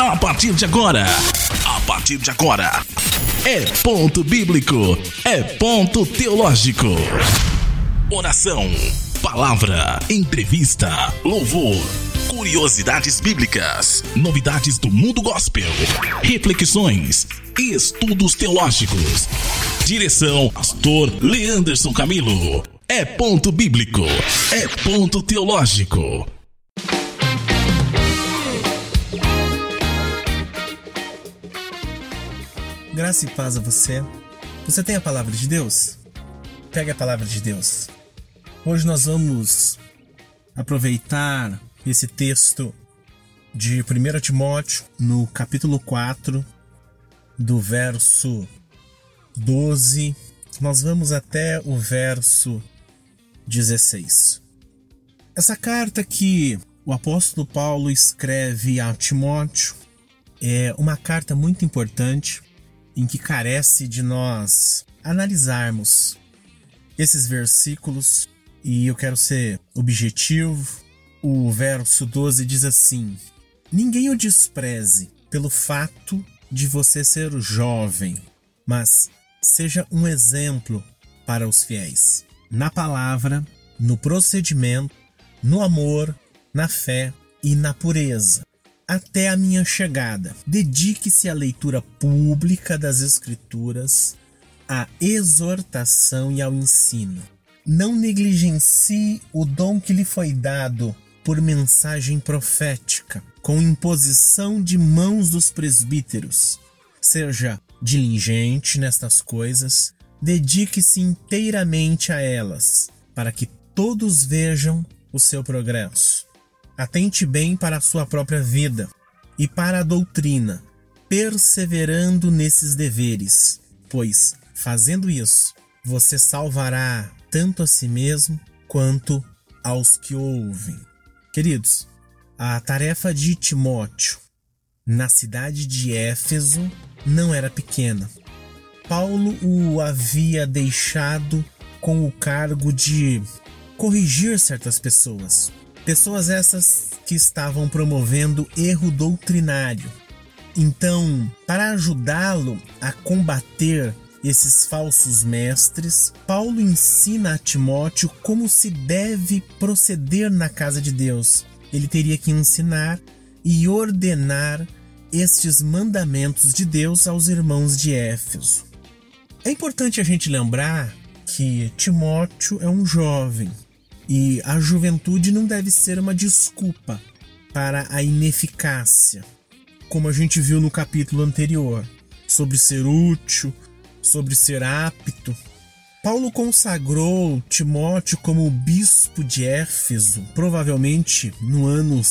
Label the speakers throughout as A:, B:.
A: A partir de agora, a partir de agora, é ponto bíblico, é ponto teológico. Oração, palavra, entrevista, louvor, curiosidades bíblicas, novidades do mundo gospel, reflexões estudos teológicos. Direção, Pastor Leanderson Camilo. É ponto bíblico, é ponto teológico.
B: Graça e paz a você. Você tem a palavra de Deus? Pegue a palavra de Deus. Hoje nós vamos aproveitar esse texto de 1 Timóteo, no capítulo 4, do verso 12, nós vamos até o verso 16. Essa carta que o apóstolo Paulo escreve a Timóteo é uma carta muito importante em que carece de nós analisarmos esses versículos e eu quero ser objetivo. O verso 12 diz assim: Ninguém o despreze pelo fato de você ser jovem, mas seja um exemplo para os fiéis. Na palavra, no procedimento, no amor, na fé e na pureza até a minha chegada. Dedique-se à leitura pública das Escrituras, à exortação e ao ensino. Não negligencie o dom que lhe foi dado por mensagem profética, com imposição de mãos dos presbíteros. Seja diligente nestas coisas, dedique-se inteiramente a elas, para que todos vejam o seu progresso. Atente bem para a sua própria vida e para a doutrina, perseverando nesses deveres, pois, fazendo isso, você salvará tanto a si mesmo quanto aos que ouvem. Queridos, a tarefa de Timóteo na cidade de Éfeso não era pequena. Paulo o havia deixado com o cargo de corrigir certas pessoas, Pessoas essas que estavam promovendo erro doutrinário. Então, para ajudá-lo a combater esses falsos mestres, Paulo ensina a Timóteo como se deve proceder na casa de Deus. Ele teria que ensinar e ordenar estes mandamentos de Deus aos irmãos de Éfeso. É importante a gente lembrar que Timóteo é um jovem, e a juventude não deve ser uma desculpa para a ineficácia, como a gente viu no capítulo anterior, sobre ser útil, sobre ser apto. Paulo consagrou Timóteo como bispo de Éfeso, provavelmente no ano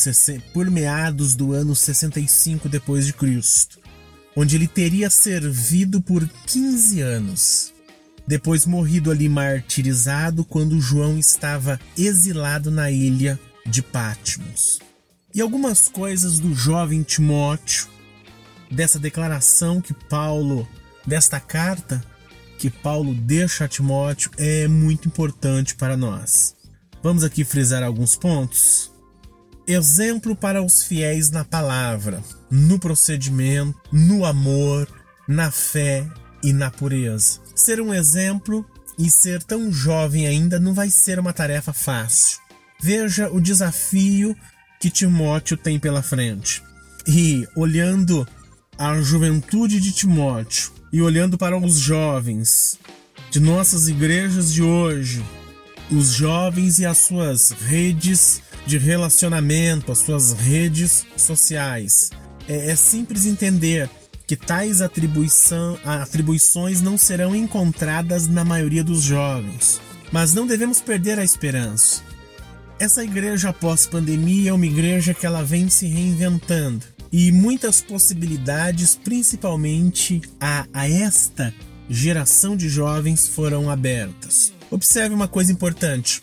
B: por meados do ano 65 depois de Cristo, onde ele teria servido por 15 anos depois morrido ali martirizado quando João estava exilado na ilha de Patmos. E algumas coisas do jovem Timóteo, dessa declaração que Paulo, desta carta que Paulo deixa a Timóteo, é muito importante para nós. Vamos aqui frisar alguns pontos. Exemplo para os fiéis na palavra, no procedimento, no amor, na fé e na pureza. Ser um exemplo e ser tão jovem ainda não vai ser uma tarefa fácil. Veja o desafio que Timóteo tem pela frente. E olhando a juventude de Timóteo e olhando para os jovens de nossas igrejas de hoje, os jovens e as suas redes de relacionamento, as suas redes sociais. É, é simples entender que tais atribuições não serão encontradas na maioria dos jovens. Mas não devemos perder a esperança. Essa igreja pós-pandemia é uma igreja que ela vem se reinventando e muitas possibilidades, principalmente a, a esta geração de jovens, foram abertas. Observe uma coisa importante.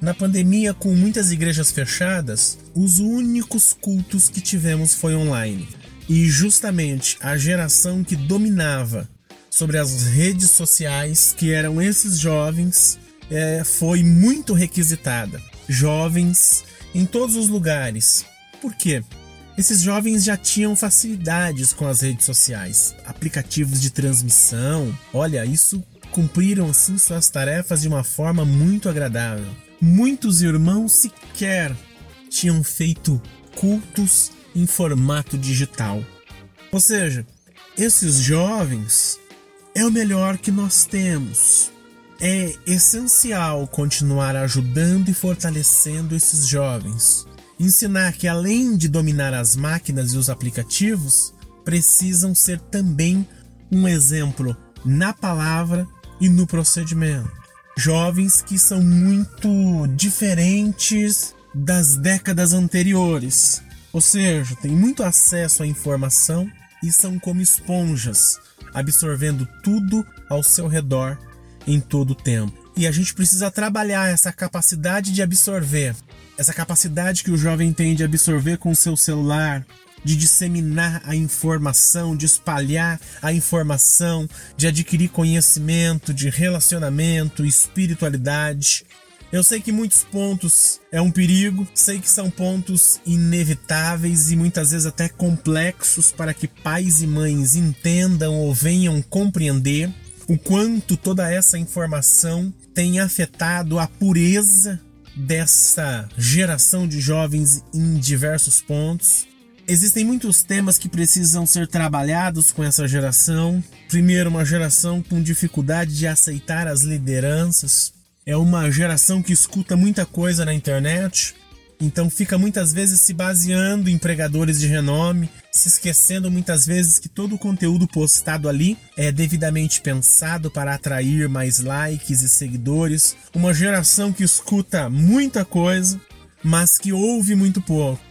B: Na pandemia, com muitas igrejas fechadas, os únicos cultos que tivemos foi online. E justamente a geração que dominava sobre as redes sociais, que eram esses jovens, é, foi muito requisitada. Jovens em todos os lugares. Por quê? Esses jovens já tinham facilidades com as redes sociais, aplicativos de transmissão. Olha, isso cumpriram assim suas tarefas de uma forma muito agradável. Muitos irmãos sequer tinham feito cultos em formato digital. Ou seja, esses jovens é o melhor que nós temos. É essencial continuar ajudando e fortalecendo esses jovens. Ensinar que, além de dominar as máquinas e os aplicativos, precisam ser também um exemplo na palavra e no procedimento. Jovens que são muito diferentes das décadas anteriores, ou seja, têm muito acesso à informação e são como esponjas, absorvendo tudo ao seu redor em todo o tempo. E a gente precisa trabalhar essa capacidade de absorver, essa capacidade que o jovem tem de absorver com o seu celular, de disseminar a informação, de espalhar a informação, de adquirir conhecimento, de relacionamento, espiritualidade. Eu sei que muitos pontos é um perigo, sei que são pontos inevitáveis e muitas vezes até complexos para que pais e mães entendam ou venham compreender o quanto toda essa informação tem afetado a pureza dessa geração de jovens em diversos pontos. Existem muitos temas que precisam ser trabalhados com essa geração. Primeiro, uma geração com dificuldade de aceitar as lideranças, é uma geração que escuta muita coisa na internet, então fica muitas vezes se baseando em pregadores de renome, se esquecendo muitas vezes que todo o conteúdo postado ali é devidamente pensado para atrair mais likes e seguidores. Uma geração que escuta muita coisa, mas que ouve muito pouco.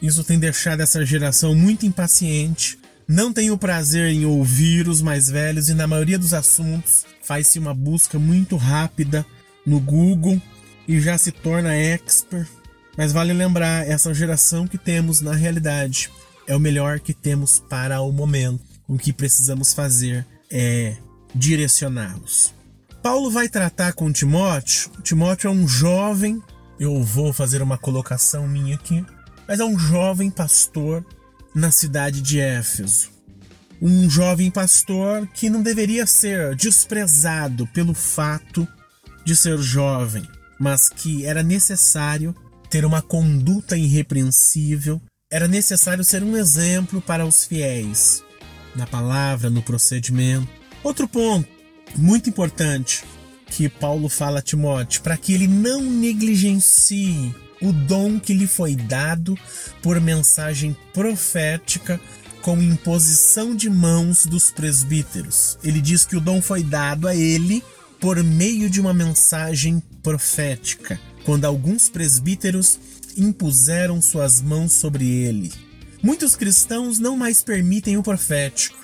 B: Isso tem deixado essa geração muito impaciente, não tem o prazer em ouvir os mais velhos e, na maioria dos assuntos, faz-se uma busca muito rápida no Google e já se torna expert. Mas vale lembrar, essa geração que temos na realidade é o melhor que temos para o momento. O que precisamos fazer é direcioná-los. Paulo vai tratar com Timóteo. Timóteo é um jovem, eu vou fazer uma colocação minha aqui, mas é um jovem pastor na cidade de Éfeso. Um jovem pastor que não deveria ser desprezado pelo fato de ser jovem, mas que era necessário ter uma conduta irrepreensível, era necessário ser um exemplo para os fiéis, na palavra, no procedimento. Outro ponto muito importante que Paulo fala a Timóteo, para que ele não negligencie o dom que lhe foi dado por mensagem profética com imposição de mãos dos presbíteros. Ele diz que o dom foi dado a ele por meio de uma mensagem profética, quando alguns presbíteros impuseram suas mãos sobre ele. Muitos cristãos não mais permitem o profético.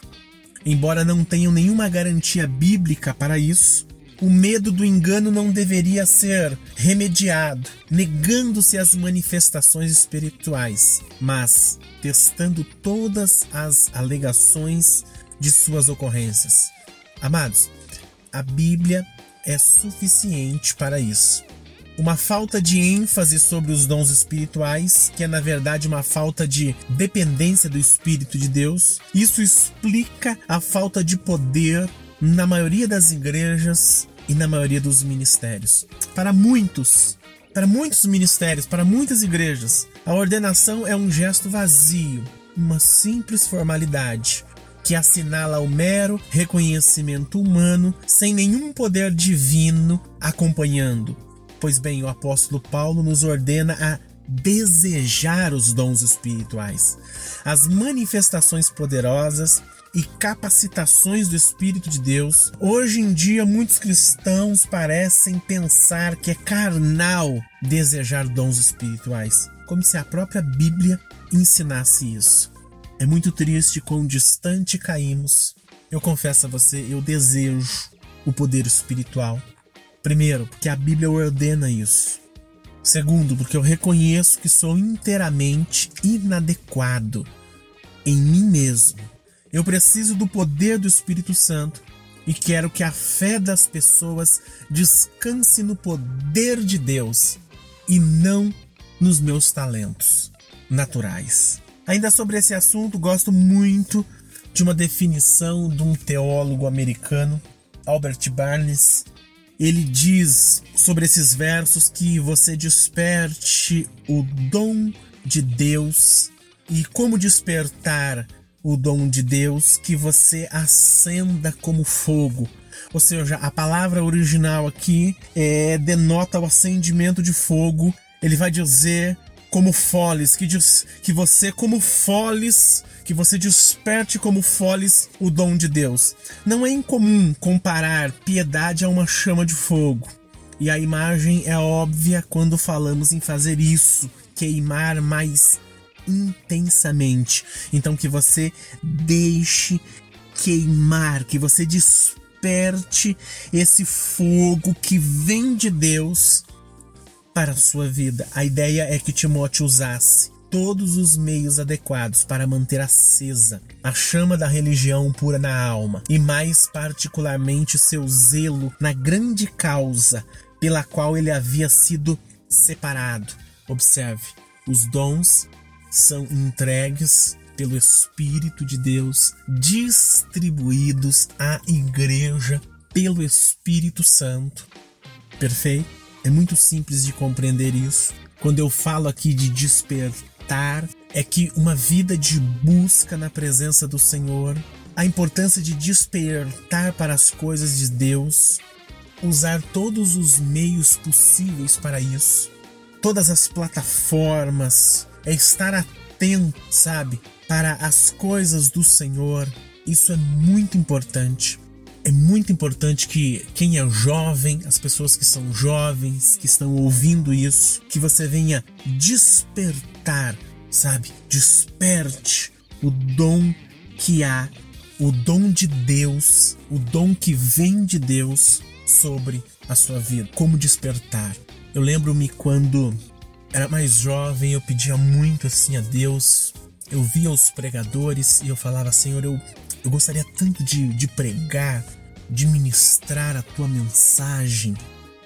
B: Embora não tenham nenhuma garantia bíblica para isso, o medo do engano não deveria ser remediado, negando-se as manifestações espirituais, mas testando todas as alegações de suas ocorrências. Amados, a Bíblia é suficiente para isso. Uma falta de ênfase sobre os dons espirituais, que é na verdade uma falta de dependência do Espírito de Deus, isso explica a falta de poder na maioria das igrejas e na maioria dos ministérios. Para muitos, para muitos ministérios, para muitas igrejas, a ordenação é um gesto vazio, uma simples formalidade que assinala o mero reconhecimento humano sem nenhum poder divino acompanhando. Pois bem, o apóstolo Paulo nos ordena a desejar os dons espirituais, as manifestações poderosas e capacitações do Espírito de Deus. Hoje em dia, muitos cristãos parecem pensar que é carnal desejar dons espirituais, como se a própria Bíblia ensinasse isso. É muito triste quão distante caímos. Eu confesso a você, eu desejo o poder espiritual. Primeiro, porque a Bíblia ordena isso. Segundo, porque eu reconheço que sou inteiramente inadequado em mim mesmo. Eu preciso do poder do Espírito Santo e quero que a fé das pessoas descanse no poder de Deus e não nos meus talentos naturais. Ainda sobre esse assunto, gosto muito de uma definição de um teólogo americano, Albert Barnes. Ele diz sobre esses versos que você desperte o dom de Deus e como despertar o dom de Deus que você acenda como fogo. Ou seja, a palavra original aqui é, denota o acendimento de fogo. Ele vai dizer como foles, que diz que você como foles, que você desperte como foles o dom de Deus. Não é incomum comparar piedade a uma chama de fogo. E a imagem é óbvia quando falamos em fazer isso, queimar mais intensamente. Então que você deixe queimar, que você desperte esse fogo que vem de Deus para a sua vida. A ideia é que Timóteo usasse todos os meios adequados para manter acesa a chama da religião pura na alma e mais particularmente seu zelo na grande causa pela qual ele havia sido separado. Observe, os dons são entregues pelo Espírito de Deus, distribuídos à igreja pelo Espírito Santo. Perfeito? É muito simples de compreender isso. Quando eu falo aqui de despertar, é que uma vida de busca na presença do Senhor, a importância de despertar para as coisas de Deus, usar todos os meios possíveis para isso, todas as plataformas, é estar atento, sabe, para as coisas do Senhor. Isso é muito importante. É muito importante que quem é jovem, as pessoas que são jovens, que estão ouvindo isso, que você venha despertar, sabe? Desperte o dom que há, o dom de Deus, o dom que vem de Deus sobre a sua vida. Como despertar? Eu lembro-me quando era mais jovem, eu pedia muito assim a Deus. Eu via os pregadores e eu falava, Senhor, eu, eu gostaria tanto de, de pregar, de ministrar a tua mensagem.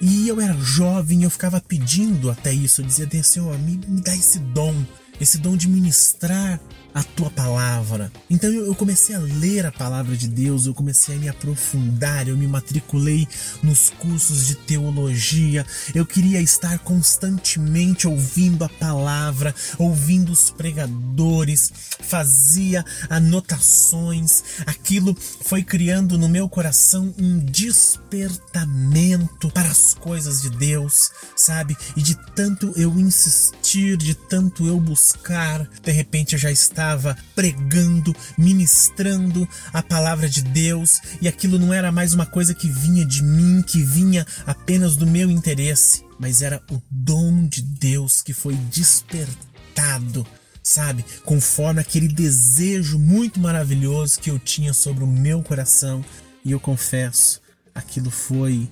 B: E eu era jovem, eu ficava pedindo até isso. Eu dizia, Senhor, me, me dá esse dom, esse dom de ministrar a tua palavra. Então eu, comecei a ler a palavra de Deus, eu comecei a me aprofundar, eu me matriculei nos cursos de teologia. Eu queria estar constantemente ouvindo a palavra, ouvindo os pregadores, fazia anotações. Aquilo foi criando no meu coração um despertamento para as coisas de Deus, sabe? E de tanto eu insistir, de tanto eu buscar, de repente eu já estava estava pregando, ministrando a palavra de Deus, e aquilo não era mais uma coisa que vinha de mim, que vinha apenas do meu interesse, mas era o dom de Deus que foi despertado sabe? Conforme aquele desejo muito maravilhoso que eu tinha sobre o meu coração. E eu confesso, aquilo foi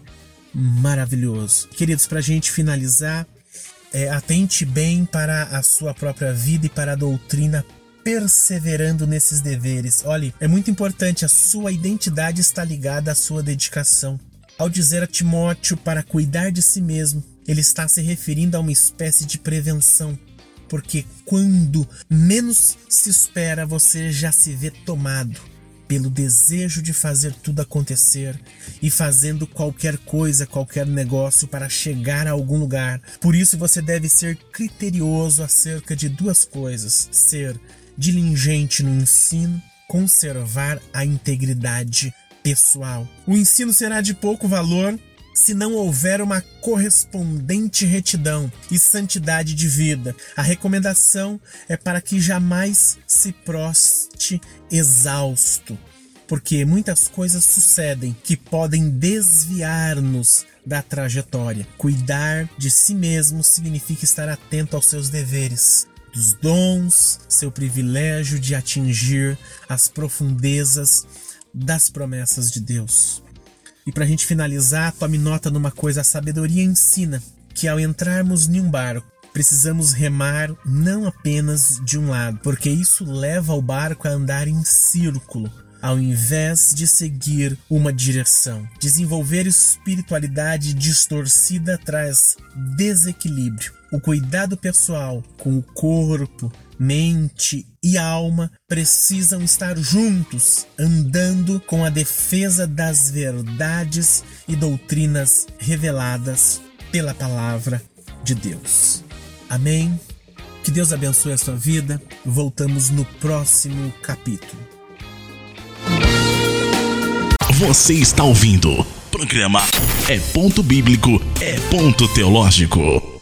B: maravilhoso. Queridos, para a gente finalizar, é, atente bem para a sua própria vida e para a doutrina perseverando nesses deveres. Olhe, é muito importante, a sua identidade está ligada à sua dedicação. Ao dizer a Timóteo para cuidar de si mesmo, ele está se referindo a uma espécie de prevenção, porque quando menos se espera, você já se vê tomado pelo desejo de fazer tudo acontecer e fazendo qualquer coisa, qualquer negócio para chegar a algum lugar. Por isso você deve ser criterioso acerca de duas coisas: ser diligente no ensino, conservar a integridade pessoal. O ensino será de pouco valor se não houver uma correspondente retidão e santidade de vida. A recomendação é para que jamais se proste exausto, porque muitas coisas sucedem que podem desviar-nos da trajetória. Cuidar de si mesmo significa estar atento aos seus deveres, dos dons, seu privilégio de atingir as profundezas das promessas de Deus. E para a gente finalizar, tome nota numa coisa: a sabedoria ensina que ao entrarmos em um barco, precisamos remar não apenas de um lado, porque isso leva o barco a andar em círculo, ao invés de seguir uma direção. Desenvolver espiritualidade distorcida traz desequilíbrio. O cuidado pessoal com o corpo mente e alma precisam estar juntos, andando com a defesa das verdades e doutrinas reveladas pela palavra de Deus. Amém. Que Deus abençoe a sua vida. Voltamos no próximo capítulo.
A: Você está ouvindo. Programa É Ponto Bíblico, É Ponto Teológico.